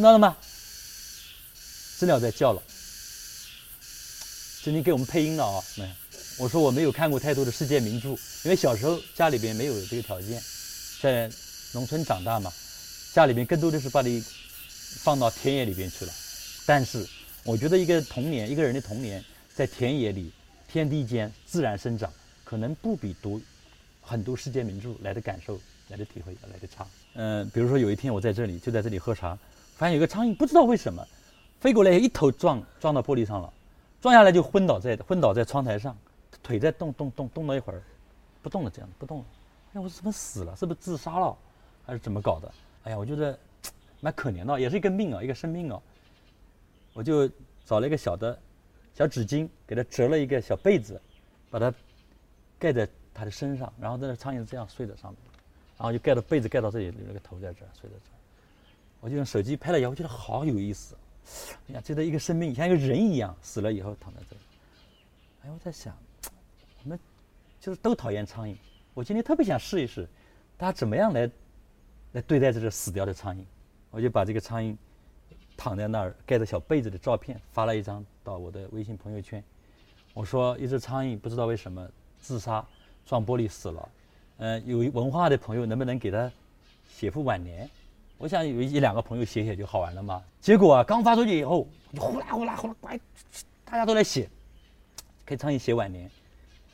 听到了吗？知了在叫了。今天给我们配音了啊！没，我说我没有看过太多的世界名著，因为小时候家里边没有这个条件，在农村长大嘛，家里边更多的是把你放到田野里边去了。但是我觉得一个童年，一个人的童年在田野里、天地间自然生长，可能不比读很多世界名著来的感受、来的体会来的差。嗯，比如说有一天我在这里，就在这里喝茶，发现有个苍蝇，不知道为什么飞过来，一头撞撞到玻璃上了，撞下来就昏倒在昏倒在窗台上，腿在动动动动了一会儿，不动了，这样不动了。哎，我说怎么死了？是不是自杀了，还是怎么搞的？哎呀，我觉得蛮可怜的，也是一个命啊，一个生命啊。我就找了一个小的小纸巾，给它折了一个小被子，把它盖在它的身上，然后在那苍蝇这样睡在上面。然后就盖到被子盖到这里，那个头在这儿睡在这儿，我就用手机拍了以后，觉得好有意思。哎呀，觉得一个生命像一个人一样死了以后躺在这里。哎，我在想，我们就是都讨厌苍蝇。我今天特别想试一试，大家怎么样来来对待这个死掉的苍蝇。我就把这个苍蝇躺在那儿盖着小被子的照片发了一张到我的微信朋友圈。我说，一只苍蝇不知道为什么自杀撞玻璃死了。嗯，有文化的朋友能不能给他写副挽联？我想有一两个朋友写写就好玩了嘛。结果啊，刚发出去以后，呼啦呼啦呼啦，乖，大家都来写，给苍蝇写挽联。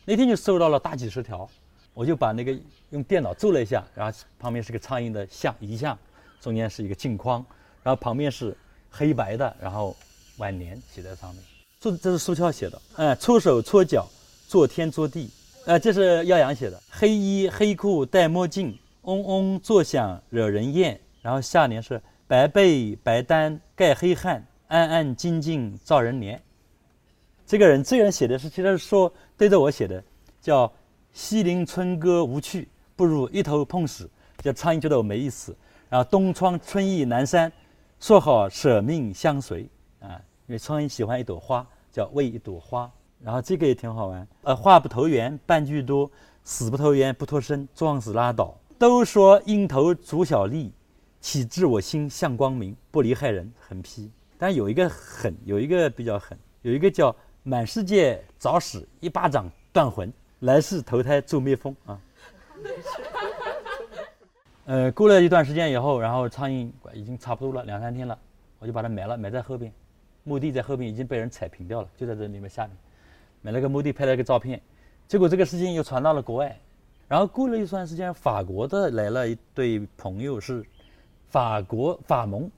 那天就收到了大几十条，我就把那个用电脑做了一下，然后旁边是个苍蝇的像遗像，中间是一个镜框，然后旁边是黑白的，然后挽联写在上面。这这是苏俏写的，哎，搓手搓脚，做天做地。呃，这是耀阳写的，黑衣黑裤戴墨镜，嗡嗡作响惹人厌。然后下联是白被白单盖黑汗，安安静静照人怜。这个人，这个人写的是，其实是说对着我写的，叫西林春歌无趣，不如一头碰死。叫苍蝇觉得我没意思。然后东窗春意南山，说好舍命相随啊，因为苍蝇喜欢一朵花，叫为一朵花。然后这个也挺好玩，呃，话不投缘半句多，死不投缘不脱身，撞死拉倒。都说鹰头足小利，岂知我心向光明，不离害人，横批。但有一个狠，有一个比较狠，有一个叫满世界找死，一巴掌断魂，来世投胎做蜜蜂啊。呃，过了一段时间以后，然后苍蝇已经差不多了，两三天了，我就把它埋了，埋在后边，墓地在后边已经被人踩平掉了，就在这里面下面。买了个墓地，拍了个照片，结果这个事情又传到了国外，然后过了一段时间，法国的来了一对朋友，是法国法盟，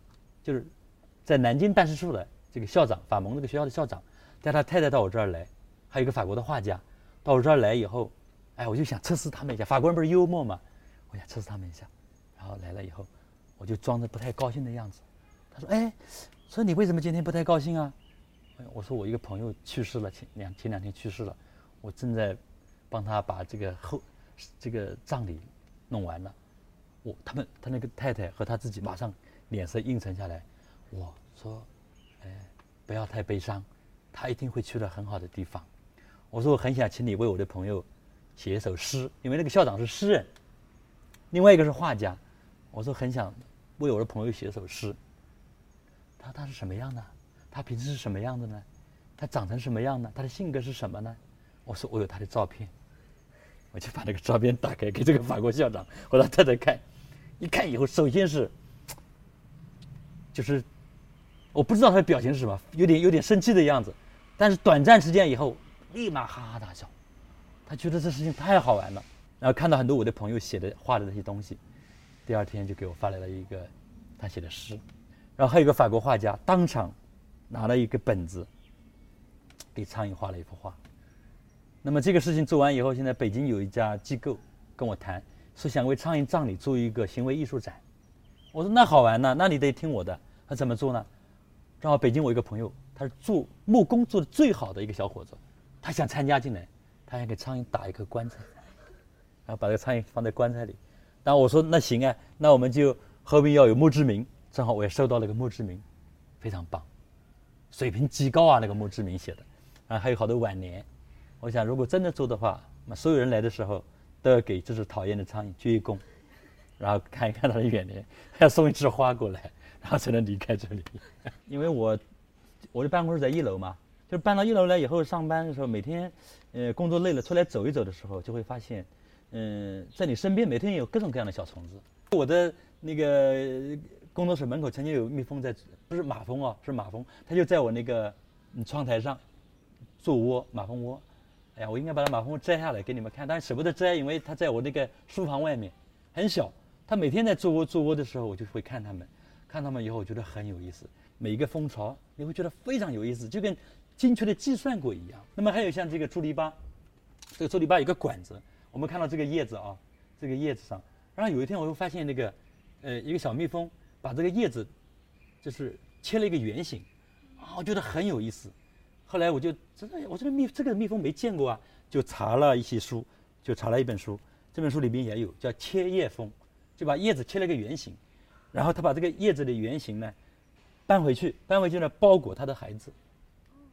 就是在南京办事处的这个校长，法盟那个学校的校长，带他太太到我这儿来，还有一个法国的画家，到我这儿来以后，哎，我就想测试他们一下，法国人不是幽默嘛，我想测试他们一下，然后来了以后，我就装着不太高兴的样子，他说，哎，说你为什么今天不太高兴啊？我说我一个朋友去世了，前两前两天去世了，我正在帮他把这个后这个葬礼弄完了。他们他那个太太和他自己马上脸色阴沉下来。我说，哎，不要太悲伤，他一定会去了很好的地方。我说我很想请你为我的朋友写一首诗，因为那个校长是诗人，另外一个是画家。我说很想为我的朋友写一首诗。他他是什么样的？他平时是什么样的呢？他长成什么样呢？他的性格是什么呢？我说我有他的照片，我就把那个照片打开给这个法国校长和他太太看，一看以后，首先是，就是我不知道他的表情是什么，有点有点生气的样子，但是短暂时间以后，立马哈哈大笑，他觉得这事情太好玩了，然后看到很多我的朋友写的画的那些东西，第二天就给我发来了一个他写的诗，然后还有一个法国画家当场。拿了一个本子，给苍蝇画了一幅画。那么这个事情做完以后，现在北京有一家机构跟我谈，说想为苍蝇葬礼做一个行为艺术展。我说那好玩呢，那你得听我的。他怎么做呢？正好北京我一个朋友，他是做木工做的最好的一个小伙子，他想参加进来，他想给苍蝇打一个棺材，然后把这个苍蝇放在棺材里。然后我说那行啊，那我们就后面要有墓志铭。正好我也收到了个墓志铭，非常棒。水平极高啊！那个墓志铭写的，啊，还有好多挽联。我想，如果真的做的话，那所有人来的时候都要给这只讨厌的苍蝇鞠一躬，然后看一看它的挽联，还要送一枝花过来，然后才能离开这里。因为我我的办公室在一楼嘛，就是搬到一楼来以后上班的时候，每天呃工作累了出来走一走的时候，就会发现，嗯、在你身边每天有各种各样的小虫子。我的那个工作室门口曾经有蜜蜂在，不是马蜂哦，是马蜂，它就在我那个窗台上做窝，马蜂窝。哎呀，我应该把它马蜂窝摘下来给你们看，但是舍不得摘，因为它在我那个书房外面，很小。它每天在做窝做窝的时候，我就会看它们，看它们以后，我觉得很有意思。每一个蜂巢，你会觉得非常有意思，就跟精确的计算过一样。那么还有像这个朱篱笆，这个朱篱笆有个管子，我们看到这个叶子啊，这个叶子上，然后有一天我会发现那个，呃，一个小蜜蜂把这个叶子，就是切了一个圆形，啊，我觉得很有意思。后来我就真的，我这个蜜这个蜜蜂没见过啊，就查了一些书，就查了一本书，这本书里边也有叫切叶蜂，就把叶子切了个圆形，然后他把这个叶子的圆形呢搬回去，搬回去呢包裹他的孩子，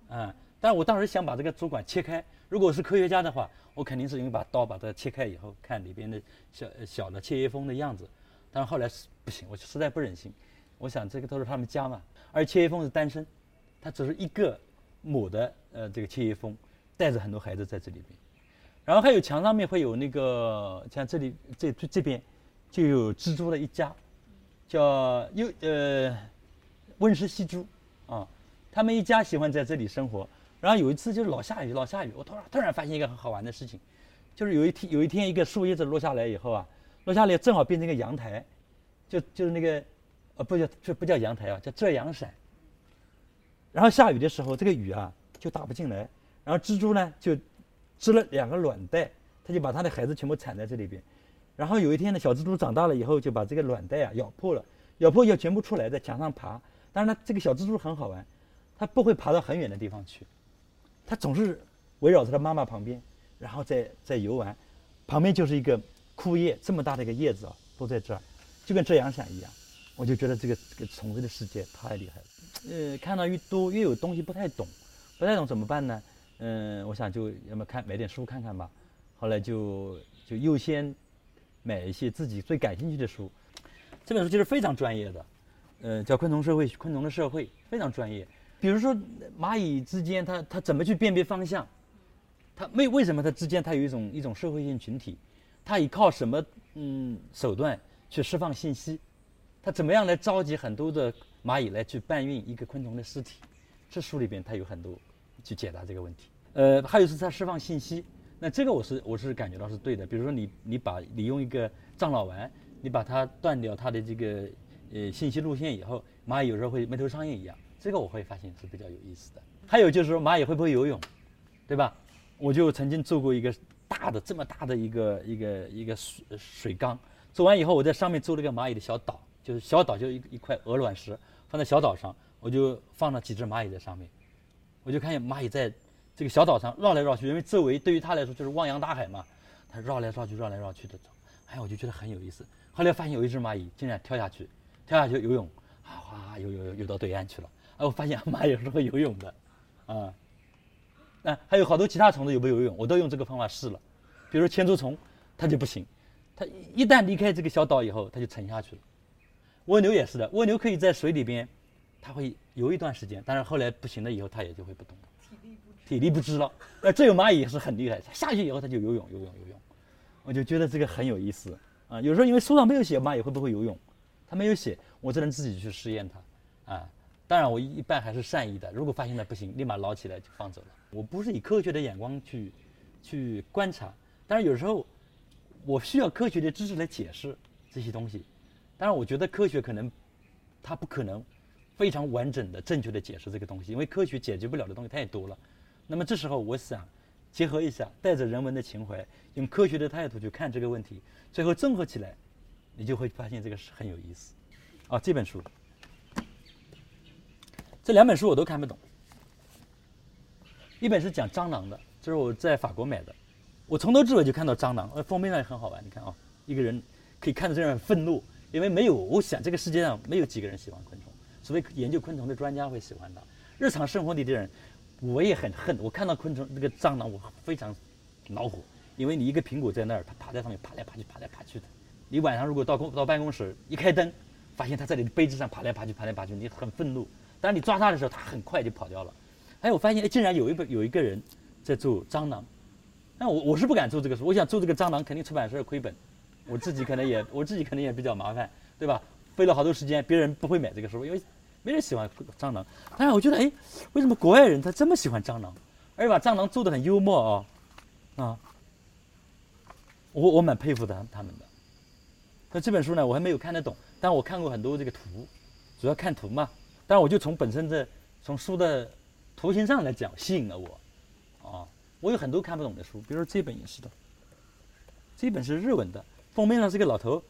啊，但是我当时想把这个主管切开，如果是科学家的话，我肯定是用一把刀把它切开以后，看里边的小小的切叶蜂的样子，但是后来是不行，我实在不忍心，我想这个都是他们家嘛，而切叶蜂是单身，它只是一个母的呃这个切叶蜂带着很多孩子在这里边，然后还有墙上面会有那个像这里这这这边就有蜘蛛的一家，叫又呃温室细蛛啊，他们一家喜欢在这里生活。然后有一次就是老下雨，老下雨，我突然突然发现一个很好玩的事情，就是有一天有一天一个树叶子落下来以后啊，落下来正好变成一个阳台，就就是那个呃不叫这不叫阳台啊，叫遮阳伞。然后下雨的时候，这个雨啊就打不进来，然后蜘蛛呢就织了两个卵袋，它就把它的孩子全部产在这里边。然后有一天呢，小蜘蛛长大了以后，就把这个卵袋啊咬破了，咬破以后全部出来，在墙上爬。当然呢，这个小蜘蛛很好玩，它不会爬到很远的地方去，它总是围绕着它妈妈旁边，然后在在游玩。旁边就是一个枯叶，这么大的一个叶子啊，都在这儿，就跟遮阳伞一样。我就觉得这个这个虫子的世界太厉害了。呃，看到越多越有东西不太懂，不太懂怎么办呢？嗯、我想就要么看买点书看看吧。后来就就优先买一些自己最感兴趣的书。这本书其实非常专业的，呃，叫《昆虫社会》，昆虫的社会非常专业。比如说蚂蚁之间，它它怎么去辨别方向？它为为什么它之间它有一种一种社会性群体？它依靠什么嗯手段去释放信息？它怎么样来召集很多的蚂蚁来去搬运一个昆虫的尸体？这书里边它有很多去解答这个问题。呃，还有是它释放信息，那这个我是我是感觉到是对的。比如说你你把你用一个樟脑丸，你把它断掉它的这个呃信息路线以后，蚂蚁有时候会没头苍蝇一样，这个我会发现是比较有意思的。还有就是说蚂蚁会不会游泳，对吧？我就曾经做过一个大的这么大的一个一个一个水水缸，做完以后我在上面做了一个蚂蚁的小岛，就是小岛就一一块鹅卵石放在小岛上，我就放了几只蚂蚁在上面，我就看见蚂蚁在这个小岛上绕来绕去，因为周围对于它来说就是汪洋大海嘛，它绕来绕去绕来绕去的走，哎，我就觉得很有意思。后来发现有一只蚂蚁竟然跳下去，跳下去游泳，啊哗游游游游到对岸去了。哎，我发现蚂蚁是会游泳的，啊。那还有好多其他虫子有没有游泳，我都用这个方法试了。比如千足虫，它就不行，它一旦离开这个小岛以后，它就沉下去了。蜗牛也是的，蜗牛可以在水里边，它会游一段时间，但是后来不行了以后，它也就会不动了，体力不支了。那这有蚂蚁也是很厉害，它下去以后它就游泳，游泳，游泳。我就觉得这个很有意思啊。有时候因为书上没有写蚂蚁会不会游泳，它没有写，我只能自己去试验它啊。当然，我一般还是善意的。如果发现它不行，立马捞起来就放走了。我不是以科学的眼光去去观察，但是有时候我需要科学的知识来解释这些东西。当然，我觉得科学可能它不可能非常完整的、正确的解释这个东西，因为科学解决不了的东西太多了。那么这时候，我想结合一下，带着人文的情怀，用科学的态度去看这个问题，最后综合起来，你就会发现这个是很有意思。啊，这本书。这两本书我都看不懂。一本是讲蟑螂的，这是我在法国买的，我从头至尾就看到蟑螂，呃，封面上也很好玩。你看啊、一个人可以看着这样愤怒，因为没有，我想这个世界上没有几个人喜欢昆虫，除非研究昆虫的专家会喜欢它。日常生活里的人，我也很恨。我看到昆虫那个蟑螂，我非常恼火，因为你一个苹果在那儿，它爬在上面爬来爬去，爬来爬去的。你晚上如果到公到办公室一开灯，发现它在你的杯子上爬来爬去，爬来爬去，你很愤怒。当你抓它的时候，它很快就跑掉了。哎，我发现哎，竟然有一本有一个人在做蟑螂。那我我是不敢做这个书，我想做这个蟑螂，肯定出版社亏本，我自己可能也我自己可能也比较麻烦，对吧？费了好多时间，别人不会买这个书，因为没人喜欢蟑螂。但是我觉得，哎，为什么国外人他这么喜欢蟑螂，而且把蟑螂做的很幽默啊？啊，我我蛮佩服他他们的。那这本书呢，我还没有看得懂，但我看过很多这个图，主要看图嘛。但我就从本身的从书的图形上来讲，吸引了我，啊。我有很多看不懂的书，比如说这本也是的。这本是日文的，封面上是个老头，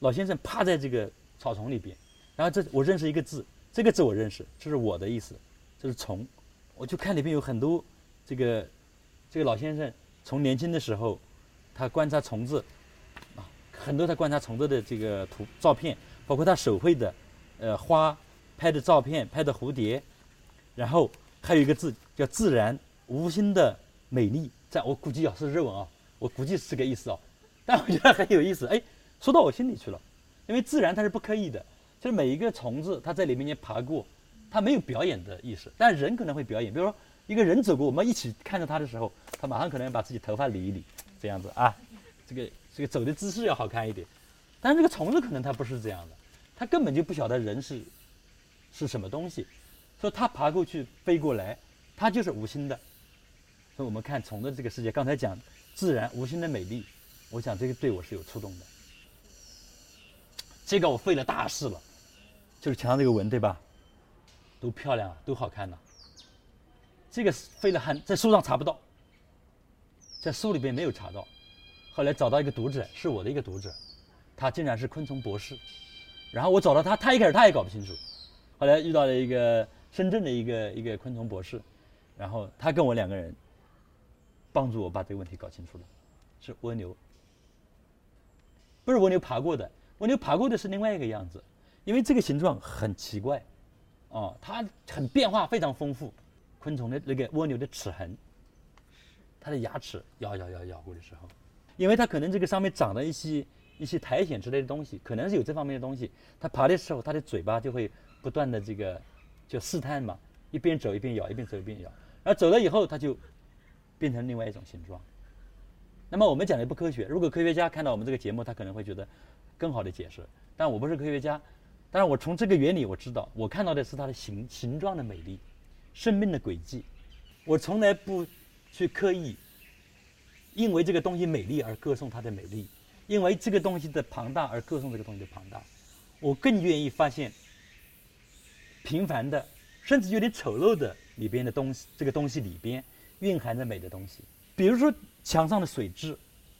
老先生趴在这个草丛里边。然后这我认识一个字，这个字我认识，这是我的意思，这是虫。我就看里边有很多这个这个老先生从年轻的时候，他观察虫子啊，很多他观察虫子的这个图照片，包括他手绘的呃花拍的照片，拍的蝴蝶，然后还有一个字叫自然无心的。美丽，在我估计啊是日文啊，我估计是这个意思啊，但我觉得很有意思，哎，说到我心里去了，因为自然它是不刻意的，就是每一个虫子它在里面爬过，它没有表演的意识，但人可能会表演，比如说一个人走过，我们一起看着它的时候，他马上可能要把自己头发理一理，这样子啊，这个这个走的姿势要好看一点，但是这个虫子可能它不是这样的，它根本就不晓得人是是什么东西，所以它爬过去飞过来，它就是无心的。所以我们看虫的这个世界，刚才讲自然无心的美丽，我想这个对我是有触动的。这个我费了大事了，就是墙上这个纹，对吧？都漂亮啊，都好看呐。这个费了很，在书上查不到，在书里边没有查到。后来找到一个读者，是我的一个读者，他竟然是昆虫博士。然后我找到他，他一开始他也搞不清楚。后来遇到了一个深圳的一个一个昆虫博士，然后他跟我两个人。帮助我把这个问题搞清楚了，是蜗牛，不是蜗牛爬过的，蜗牛爬过的是另外一个样子，因为这个形状很奇怪，哦，它很变化非常丰富，昆虫的那个蜗牛的齿痕，它的牙齿咬咬咬咬过的时候，因为它可能这个上面长了一些一些苔藓之类的东西，可能是有这方面的东西，它爬的时候它的嘴巴就会不断的这个就试探嘛，一边走一边咬，一边走一边咬，然后走了以后它就。变成另外一种形状。那么我们讲的不科学。如果科学家看到我们这个节目，他可能会觉得更好的解释。但我不是科学家，但是我从这个原理我知道，我看到的是它的形形状的美丽，生命的轨迹。我从来不去刻意因为这个东西美丽而歌颂它的美丽，因为这个东西的庞大而歌颂这个东西的庞大。我更愿意发现平凡的，甚至有点丑陋的里边的东西，这个东西里边。蕴含着美的东西，比如说墙上的水渍，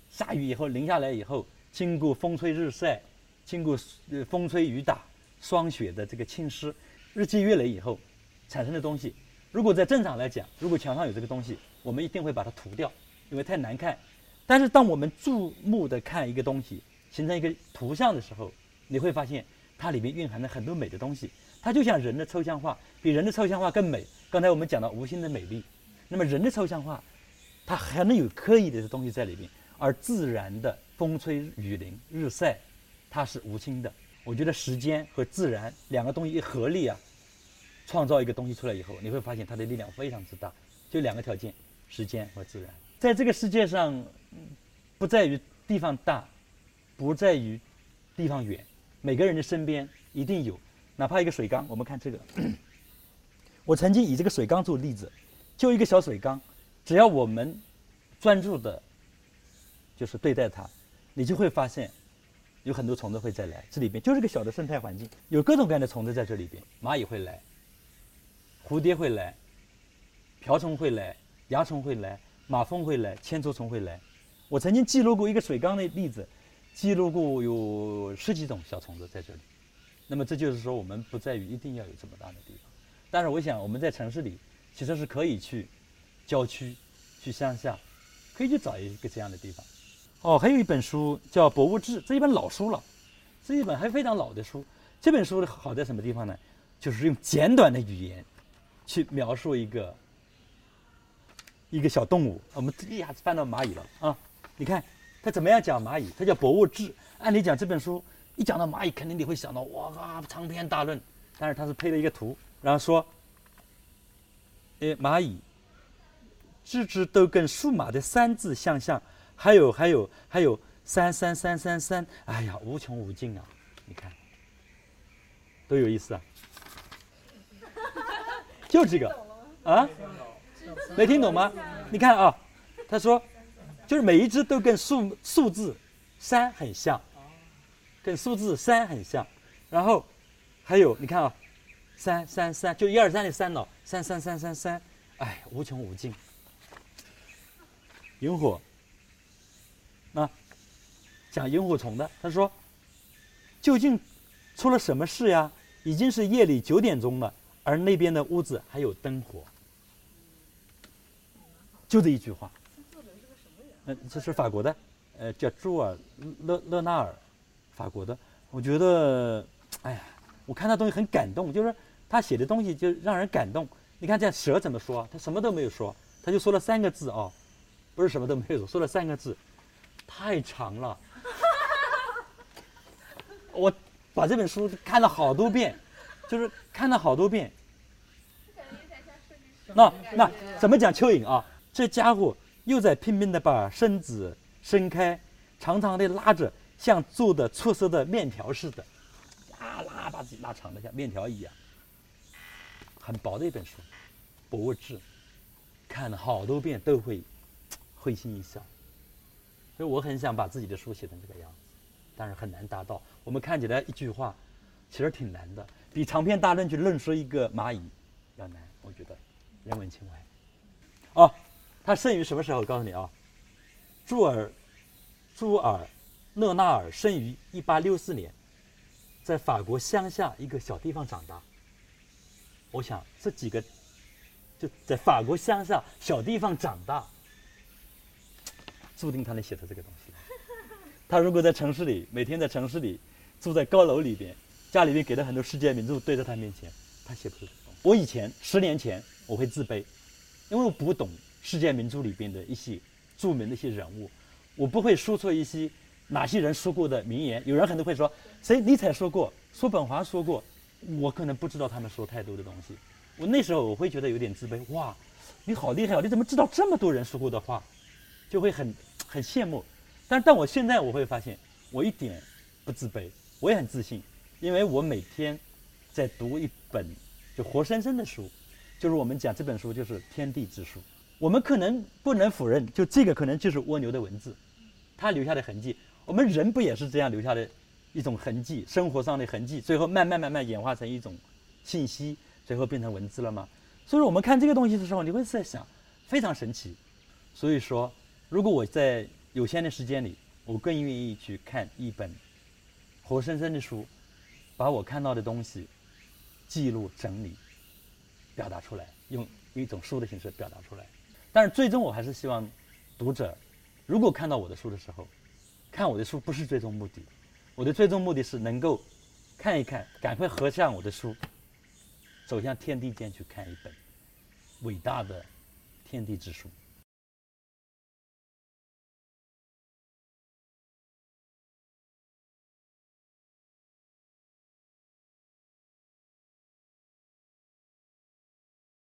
下雨以后淋下来以后，经过风吹日晒，经过呃风吹雨打，霜雪的这个侵蚀，日积月累以后产生的东西，如果在正常来讲，如果墙上有这个东西，我们一定会把它涂掉，因为太难看。但是当我们注目的看一个东西，形成一个图像的时候，你会发现它里面蕴含了很多美的东西，它就像人的抽象画，比人的抽象画更美。刚才我们讲到无心的美丽。那么人的抽象化，它还能有刻意的东西在里面，而自然的风吹雨淋日晒，它是无心的。我觉得时间和自然两个东西一合力啊，创造一个东西出来以后，你会发现它的力量非常之大。就两个条件：时间和自然。在这个世界上，不在于地方大，不在于地方远，每个人的身边一定有，哪怕一个水缸。我们看这个，我曾经以这个水缸做例子。就一个小水缸，只要我们专注的，就是对待它，你就会发现有很多虫子会再来。这里边就是个小的生态环境，有各种各样的虫子在这里边。蚂蚁会来，蝴蝶会来，瓢虫会来，蚜虫会来，马蜂会来，千足虫会来。我曾经记录过一个水缸的例子，记录过有十几种小虫子在这里。那么这就是说，我们不在于一定要有这么大的地方，但是我想我们在城市里。其实是可以去郊区、去乡下，可以去找一个这样的地方。哦，还有一本书叫《博物志》，这一本老书了，这一本还非常老的书。这本书好在什么地方呢？就是用简短的语言去描述一个一个小动物。我们一下子翻到蚂蚁了啊！你看它怎么样讲蚂蚁？它叫《博物志》。按理讲这本书一讲到蚂蚁，肯定你会想到哇长篇大论，但是它是配了一个图，然后说，诶蚂蚁，只只都跟数码的三字相像，还有还有还有三三三三三，哎呀无穷无尽啊！你看，多有意思啊！就这个啊，没听懂吗？你看啊，他说，就是每一只都跟数数字三很像，跟数字三很像，然后还有你看啊，三三三，就一二三的三呢，三三三三三，哎，无穷无尽。萤火，那讲萤火虫的，他说，究竟出了什么事呀？已经是夜里九点钟了。而那边的屋子还有灯火，就这一句话。嗯，这是法国的，呃，叫朱尔勒勒纳尔，法国的。我觉得，哎呀，我看他东西很感动，就是他写的东西就让人感动。你看这蛇怎么说？他什么都没有说，他就说了三个字哦，不是什么都没有说，说了三个字，太长了。我把这本书看了好多遍，就是看了好多遍。那那怎么讲蚯蚓啊？这家伙又在拼命的把身子伸开，长长的拉着，像做的出色的面条似的，拉拉把自己拉长的像面条一样。很薄的一本书，薄至，看了好多遍都会会心一笑。所以我很想把自己的书写成这个样子，但是很难达到。我们看起来一句话，其实挺难的，比长篇大论去论述一个蚂蚁要难，我觉得。人文情怀，哦，他生于什么时候？我告诉你啊，朱尔，朱尔勒纳尔生于一八六四年，在法国乡下一个小地方长大。我想这几个就在法国乡下小地方长大，注定他能写出这个东西。他如果在城市里，每天在城市里住在高楼里边，家里面给了很多世界名著堆在他面前，他写不出。我以前十年前。我会自卑，因为我不懂世界名著里边的一些著名的一些人物，我不会说出一些哪些人说过的名言。有人可能会说，谁尼采说过，叔本华说过，我可能不知道他们说太多的东西。我那时候我会觉得有点自卑。哇，你好厉害哦，你怎么知道这么多人说过的话？就会很很羡慕。但但我现在我会发现，我一点不自卑，我也很自信，因为我每天在读一本就活生生的书。就是我们讲这本书就是天地之书，我们可能不能否认，就这个可能就是蜗牛的文字，它留下的痕迹。我们人不也是这样留下的一种痕迹，生活上的痕迹，最后慢慢慢慢演化成一种信息，最后变成文字了吗？所以说，我们看这个东西的时候，你会在想，非常神奇。所以说，如果我在有限的时间里，我更愿意去看一本活生生的书，把我看到的东西记录整理。表达出来，用一种书的形式表达出来，但是最终我还是希望读者，如果看到我的书的时候，看我的书不是最终目的，我的最终目的是能够看一看，赶快合上我的书，走向天地间去看一本伟大的天地之书。